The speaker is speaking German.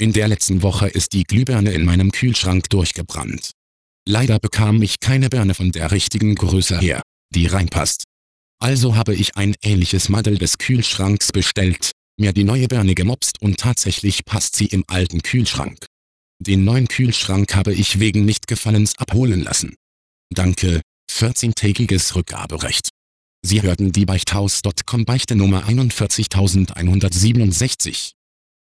In der letzten Woche ist die Glühbirne in meinem Kühlschrank durchgebrannt. Leider bekam ich keine Birne von der richtigen Größe her, die reinpasst. Also habe ich ein ähnliches Modell des Kühlschranks bestellt, mir die neue Birne gemopst und tatsächlich passt sie im alten Kühlschrank. Den neuen Kühlschrank habe ich wegen Nichtgefallens abholen lassen. Danke, 14-tägiges Rückgaberecht. Sie hörten die Beichthaus.com Beichte Nummer 41167.